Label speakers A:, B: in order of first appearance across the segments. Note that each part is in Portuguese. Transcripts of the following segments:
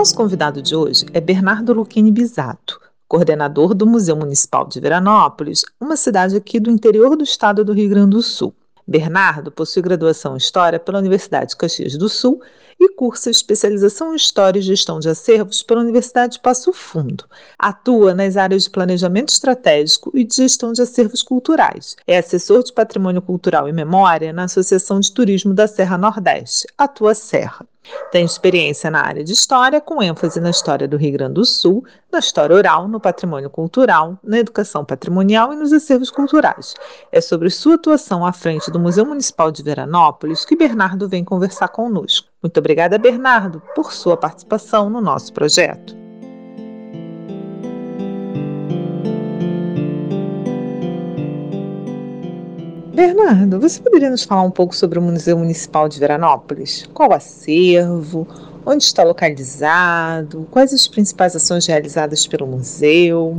A: Nosso convidado de hoje é Bernardo Luquini Bisato, coordenador do Museu Municipal de Veranópolis, uma cidade aqui do interior do estado do Rio Grande do Sul. Bernardo possui graduação em História pela Universidade de Caxias do Sul e cursa especialização em História e Gestão de Acervos pela Universidade de Passo Fundo. Atua nas áreas de Planejamento Estratégico e de Gestão de Acervos Culturais. É assessor de Patrimônio Cultural e Memória na Associação de Turismo da Serra Nordeste, Atua Serra. Tem experiência na área de história, com ênfase na história do Rio Grande do Sul, na história oral, no patrimônio cultural, na educação patrimonial e nos acervos culturais. É sobre sua atuação à frente do Museu Municipal de Veranópolis que Bernardo vem conversar conosco. Muito obrigada, Bernardo, por sua participação no nosso projeto. Bernardo, você poderia nos falar um pouco sobre o Museu Municipal de Veranópolis? Qual o acervo? Onde está localizado? Quais as principais ações realizadas pelo museu?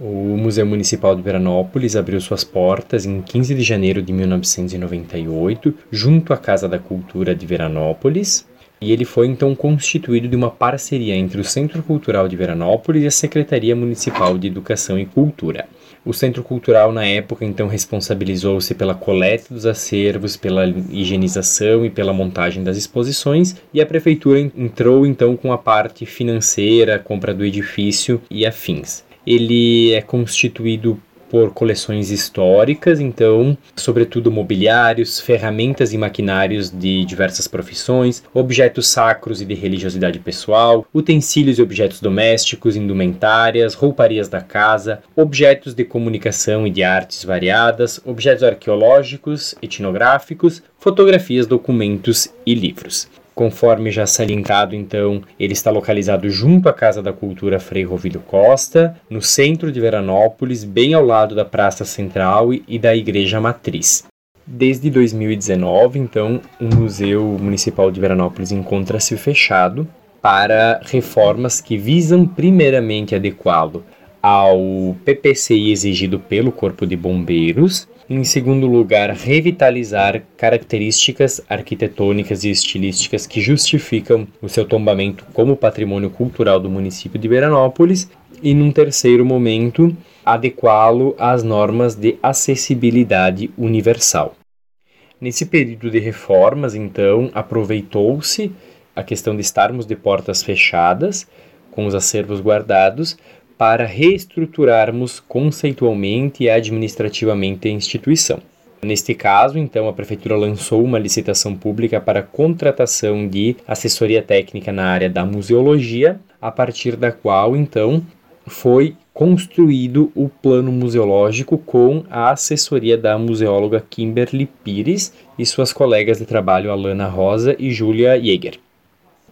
B: O Museu Municipal de Veranópolis abriu suas portas em 15 de janeiro de 1998, junto à Casa da Cultura de Veranópolis, e ele foi então constituído de uma parceria entre o Centro Cultural de Veranópolis e a Secretaria Municipal de Educação e Cultura. O Centro Cultural, na época, então responsabilizou-se pela coleta dos acervos, pela higienização e pela montagem das exposições, e a Prefeitura entrou então com a parte financeira, compra do edifício e afins. Ele é constituído por coleções históricas, então, sobretudo mobiliários, ferramentas e maquinários de diversas profissões, objetos sacros e de religiosidade pessoal, utensílios e objetos domésticos, indumentárias, rouparias da casa, objetos de comunicação e de artes variadas, objetos arqueológicos, etnográficos, fotografias, documentos e livros. Conforme já salientado, então, ele está localizado junto à Casa da Cultura Frei Rovido Costa, no centro de Veranópolis, bem ao lado da Praça Central e da Igreja Matriz. Desde 2019, então, o Museu Municipal de Veranópolis encontra-se fechado para reformas que visam primeiramente adequá-lo ao PPCI exigido pelo Corpo de Bombeiros em segundo lugar, revitalizar características arquitetônicas e estilísticas que justificam o seu tombamento como patrimônio cultural do município de Veranópolis. E num terceiro momento, adequá-lo às normas de acessibilidade universal. Nesse período de reformas, então, aproveitou-se a questão de estarmos de portas fechadas, com os acervos guardados, para reestruturarmos conceitualmente e administrativamente a instituição. Neste caso, então, a Prefeitura lançou uma licitação pública para contratação de assessoria técnica na área da museologia, a partir da qual, então, foi construído o plano museológico com a assessoria da museóloga Kimberly Pires e suas colegas de trabalho Alana Rosa e Julia Jäger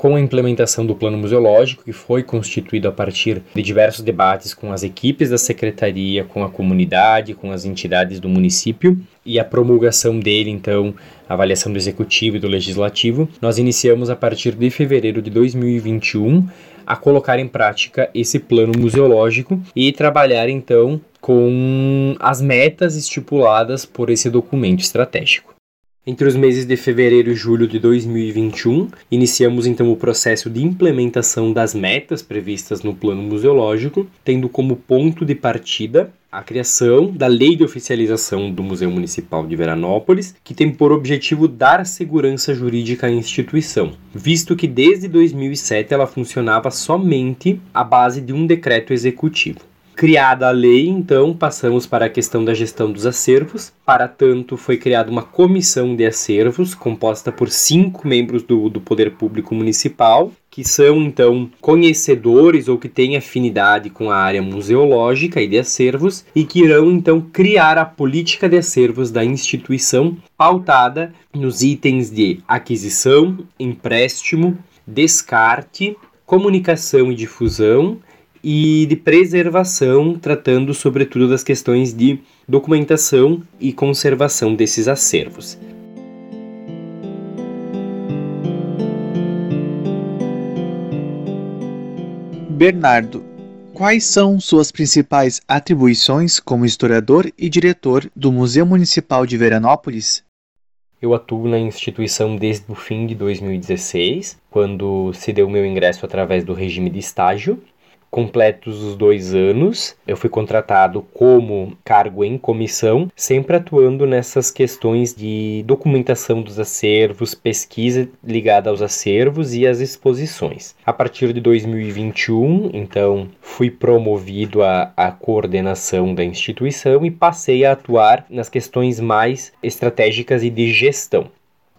B: com a implementação do plano museológico, que foi constituído a partir de diversos debates com as equipes da secretaria, com a comunidade, com as entidades do município, e a promulgação dele, então, a avaliação do executivo e do legislativo, nós iniciamos a partir de fevereiro de 2021 a colocar em prática esse plano museológico e trabalhar então com as metas estipuladas por esse documento estratégico. Entre os meses de fevereiro e julho de 2021, iniciamos então o processo de implementação das metas previstas no plano museológico, tendo como ponto de partida a criação da Lei de Oficialização do Museu Municipal de Veranópolis, que tem por objetivo dar segurança jurídica à instituição, visto que desde 2007 ela funcionava somente à base de um decreto executivo. Criada a lei, então, passamos para a questão da gestão dos acervos. Para tanto, foi criada uma comissão de acervos, composta por cinco membros do, do Poder Público Municipal, que são, então, conhecedores ou que têm afinidade com a área museológica e de acervos, e que irão, então, criar a política de acervos da instituição, pautada nos itens de aquisição, empréstimo, descarte, comunicação e difusão e de preservação, tratando sobretudo das questões de documentação e conservação desses acervos.
C: Bernardo, quais são suas principais atribuições como historiador e diretor do Museu Municipal de Veranópolis?
B: Eu atuo na instituição desde o fim de 2016, quando se deu meu ingresso através do regime de estágio, completos os dois anos, eu fui contratado como cargo em comissão, sempre atuando nessas questões de documentação dos acervos, pesquisa ligada aos acervos e às exposições. A partir de 2021, então, fui promovido à, coordenação da instituição e passei a atuar nas questões mais estratégicas e de gestão.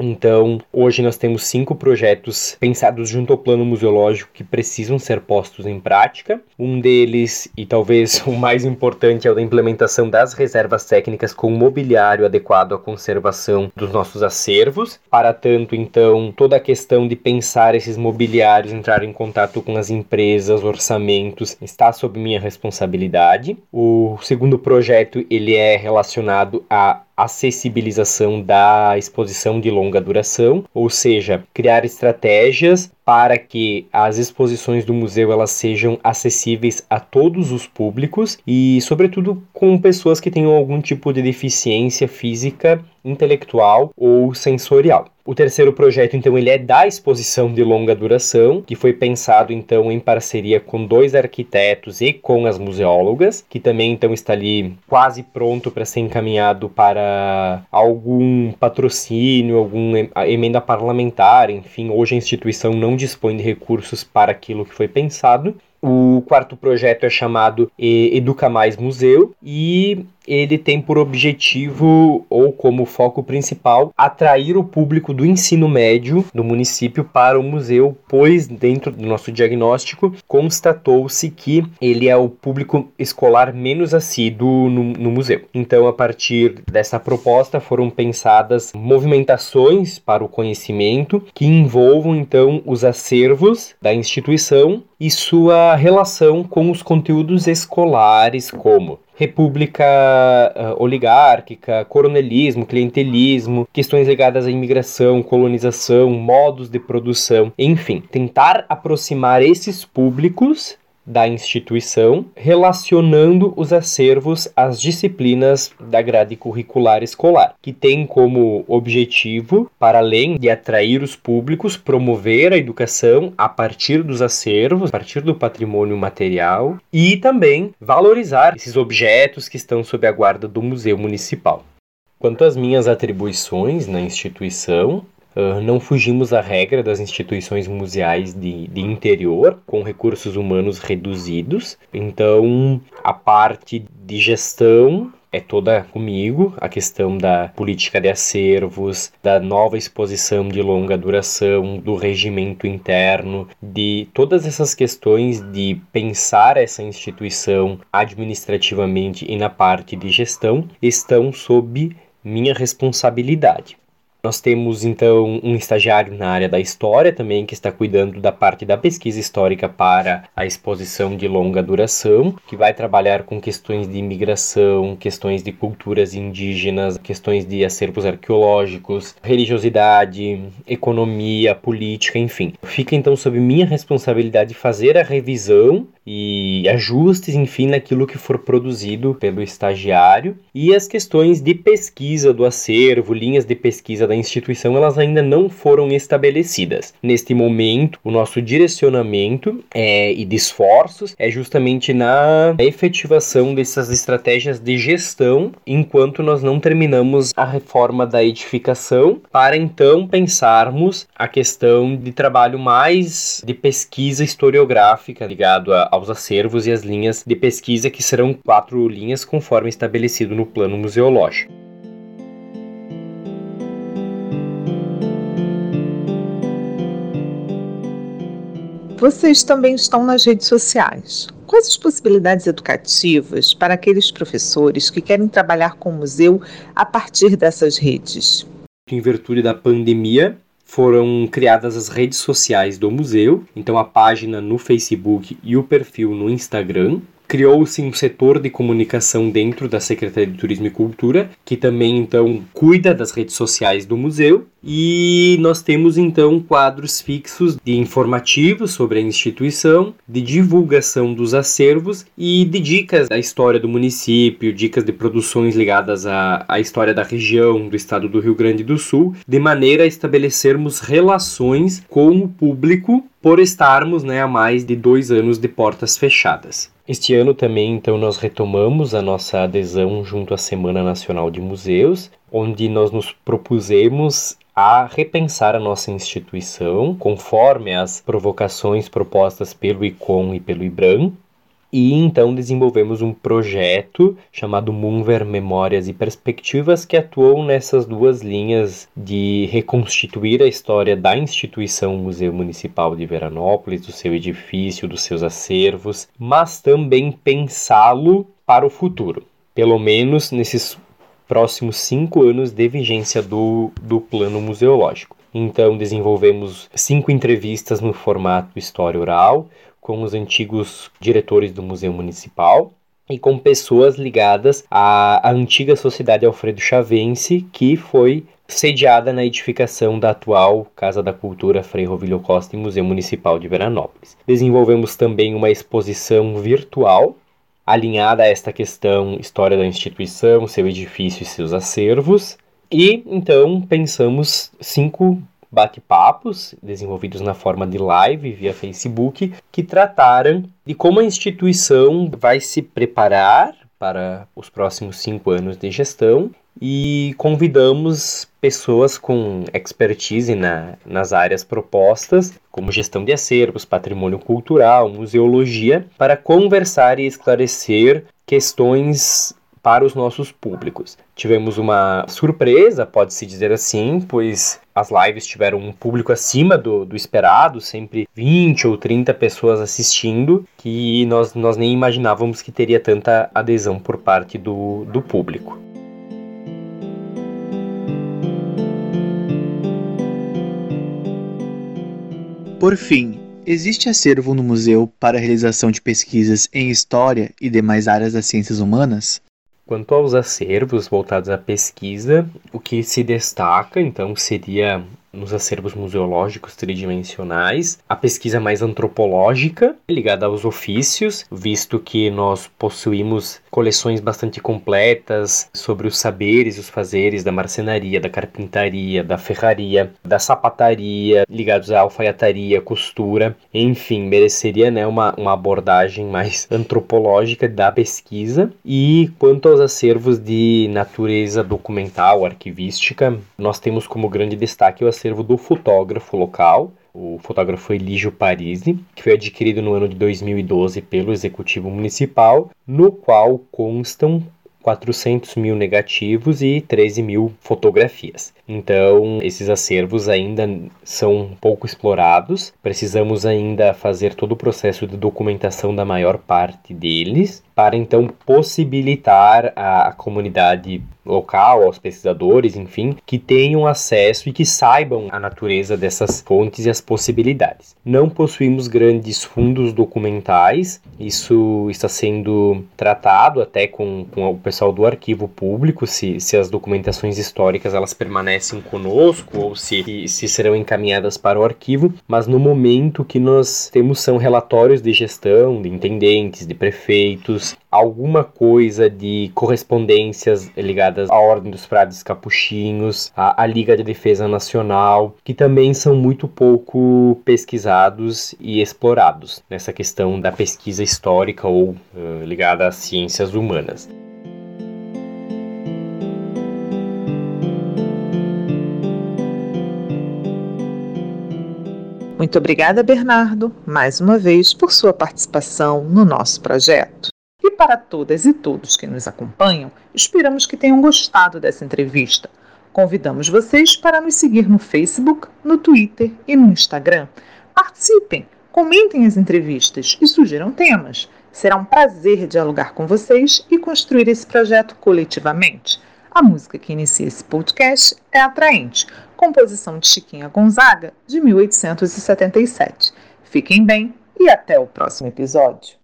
B: Então, hoje nós temos cinco projetos pensados junto ao plano museológico que precisam ser postos em prática. Um deles, e talvez o mais importante, é o da implementação das reservas técnicas com mobiliário adequado à conservação dos nossos acervos. Para tanto, então, toda a questão de pensar esses mobiliários, entrar em contato com as empresas, orçamentos, está sob minha responsabilidade. O segundo projeto, ele é relacionado a acessibilização da exposição de longa duração, ou seja, criar estratégias para que as exposições do museu elas sejam acessíveis a todos os públicos e, sobretudo, com pessoas que tenham algum tipo de deficiência física, intelectual ou sensorial. O terceiro projeto, então, ele é da exposição de longa duração, que foi pensado, então, em parceria com dois arquitetos e com as museólogas, que também, então, está ali quase pronto para ser encaminhado para algum patrocínio, alguma emenda parlamentar, enfim, hoje a instituição não dispõe de recursos para aquilo que foi pensado. O quarto projeto é chamado Educa Mais Museu e ele tem por objetivo ou como foco principal atrair o público do ensino médio do município para o museu, pois dentro do nosso diagnóstico constatou-se que ele é o público escolar menos assíduo no, no museu. Então, a partir dessa proposta foram pensadas movimentações para o conhecimento que envolvam então os acervos da instituição e sua relação com os conteúdos escolares, como república uh, oligárquica, coronelismo, clientelismo, questões ligadas à imigração, colonização, modos de produção, enfim, tentar aproximar esses públicos da instituição, relacionando os acervos às disciplinas da grade curricular escolar, que tem como objetivo, para além de atrair os públicos, promover a educação a partir dos acervos, a partir do patrimônio material e também valorizar esses objetos que estão sob a guarda do Museu Municipal. Quanto às minhas atribuições na instituição, Uh, não fugimos à regra das instituições museais de, de interior, com recursos humanos reduzidos. Então, a parte de gestão é toda comigo, a questão da política de acervos, da nova exposição de longa duração, do regimento interno, de todas essas questões de pensar essa instituição administrativamente e na parte de gestão estão sob minha responsabilidade. Nós temos então um estagiário na área da história também que está cuidando da parte da pesquisa histórica para a exposição de longa duração, que vai trabalhar com questões de imigração, questões de culturas indígenas, questões de acervos arqueológicos, religiosidade, economia, política, enfim. Fica então sob minha responsabilidade fazer a revisão e ajustes, enfim, naquilo que for produzido pelo estagiário e as questões de pesquisa do acervo, linhas de pesquisa da instituição elas ainda não foram estabelecidas. Neste momento, o nosso direcionamento é, e de esforços é justamente na efetivação dessas estratégias de gestão enquanto nós não terminamos a reforma da edificação, para então pensarmos a questão de trabalho mais de pesquisa historiográfica ligado a, aos acervos e as linhas de pesquisa que serão quatro linhas conforme estabelecido no plano museológico.
A: Vocês também estão nas redes sociais. Quais as possibilidades educativas para aqueles professores que querem trabalhar com o museu a partir dessas redes?
B: Em virtude da pandemia, foram criadas as redes sociais do museu, então a página no Facebook e o perfil no Instagram criou-se um setor de comunicação dentro da Secretaria de Turismo e Cultura, que também então cuida das redes sociais do museu. E nós temos então quadros fixos de informativos sobre a instituição, de divulgação dos acervos e de dicas da história do município, dicas de produções ligadas à, à história da região, do estado do Rio Grande do Sul, de maneira a estabelecermos relações com o público por estarmos né, há mais de dois anos de portas fechadas. Este ano também, então, nós retomamos a nossa adesão junto à Semana Nacional de Museus, onde nós nos propusemos a repensar a nossa instituição conforme as provocações propostas pelo ICOM e pelo IBRAM, e então desenvolvemos um projeto chamado Moonver Memórias e Perspectivas que atuou nessas duas linhas de reconstituir a história da instituição Museu Municipal de Veranópolis, do seu edifício, dos seus acervos, mas também pensá-lo para o futuro, pelo menos nesses próximos cinco anos de vigência do, do plano museológico. Então, desenvolvemos cinco entrevistas no formato história oral, com os antigos diretores do Museu Municipal e com pessoas ligadas à, à antiga Sociedade Alfredo Chavense, que foi sediada na edificação da atual Casa da Cultura Frei Rovilho Costa e Museu Municipal de Veranópolis. Desenvolvemos também uma exposição virtual alinhada a esta questão história da instituição, seu edifício e seus acervos. E então pensamos cinco bate-papos desenvolvidos na forma de live via Facebook que trataram de como a instituição vai se preparar para os próximos cinco anos de gestão e convidamos pessoas com expertise na, nas áreas propostas, como gestão de acervos, patrimônio cultural, museologia, para conversar e esclarecer questões para os nossos públicos. Tivemos uma surpresa, pode-se dizer assim, pois as lives tiveram um público acima do, do esperado, sempre 20 ou 30 pessoas assistindo, que nós, nós nem imaginávamos que teria tanta adesão por parte do, do público.
C: Por fim, existe acervo no museu para a realização de pesquisas em história e demais áreas das ciências humanas?
B: Quanto aos acervos voltados à pesquisa, o que se destaca então seria nos acervos museológicos tridimensionais, a pesquisa mais antropológica, ligada aos ofícios, visto que nós possuímos coleções bastante completas sobre os saberes e os fazeres da marcenaria, da carpintaria, da ferraria, da sapataria, ligados à alfaiataria, costura, enfim, mereceria né, uma, uma abordagem mais antropológica da pesquisa. E quanto aos acervos de natureza documental, arquivística, nós temos como grande destaque o do fotógrafo local, o fotógrafo Elígio Parisi, que foi adquirido no ano de 2012 pelo Executivo Municipal, no qual constam 400 mil negativos e 13 mil fotografias. Então, esses acervos ainda são pouco explorados, precisamos ainda fazer todo o processo de documentação da maior parte deles, para então possibilitar a comunidade local, aos pesquisadores, enfim, que tenham acesso e que saibam a natureza dessas fontes e as possibilidades. Não possuímos grandes fundos documentais, isso está sendo tratado até com, com o pessoal do arquivo público se, se as documentações históricas elas permanecem conosco ou se, se serão encaminhadas para o arquivo, mas no momento que nós temos são relatórios de gestão de intendentes, de prefeitos, alguma coisa de correspondências ligadas à Ordem dos Frades Capuchinhos, à, à Liga de Defesa Nacional, que também são muito pouco pesquisados e explorados nessa questão da pesquisa histórica ou uh, ligada às ciências humanas.
A: Muito obrigada, Bernardo, mais uma vez por sua participação no nosso projeto. Para todas e todos que nos acompanham, esperamos que tenham gostado dessa entrevista. Convidamos vocês para nos seguir no Facebook, no Twitter e no Instagram. Participem, comentem as entrevistas e sugiram temas. Será um prazer dialogar com vocês e construir esse projeto coletivamente. A música que inicia esse podcast é Atraente, composição de Chiquinha Gonzaga, de 1877. Fiquem bem e até o próximo episódio.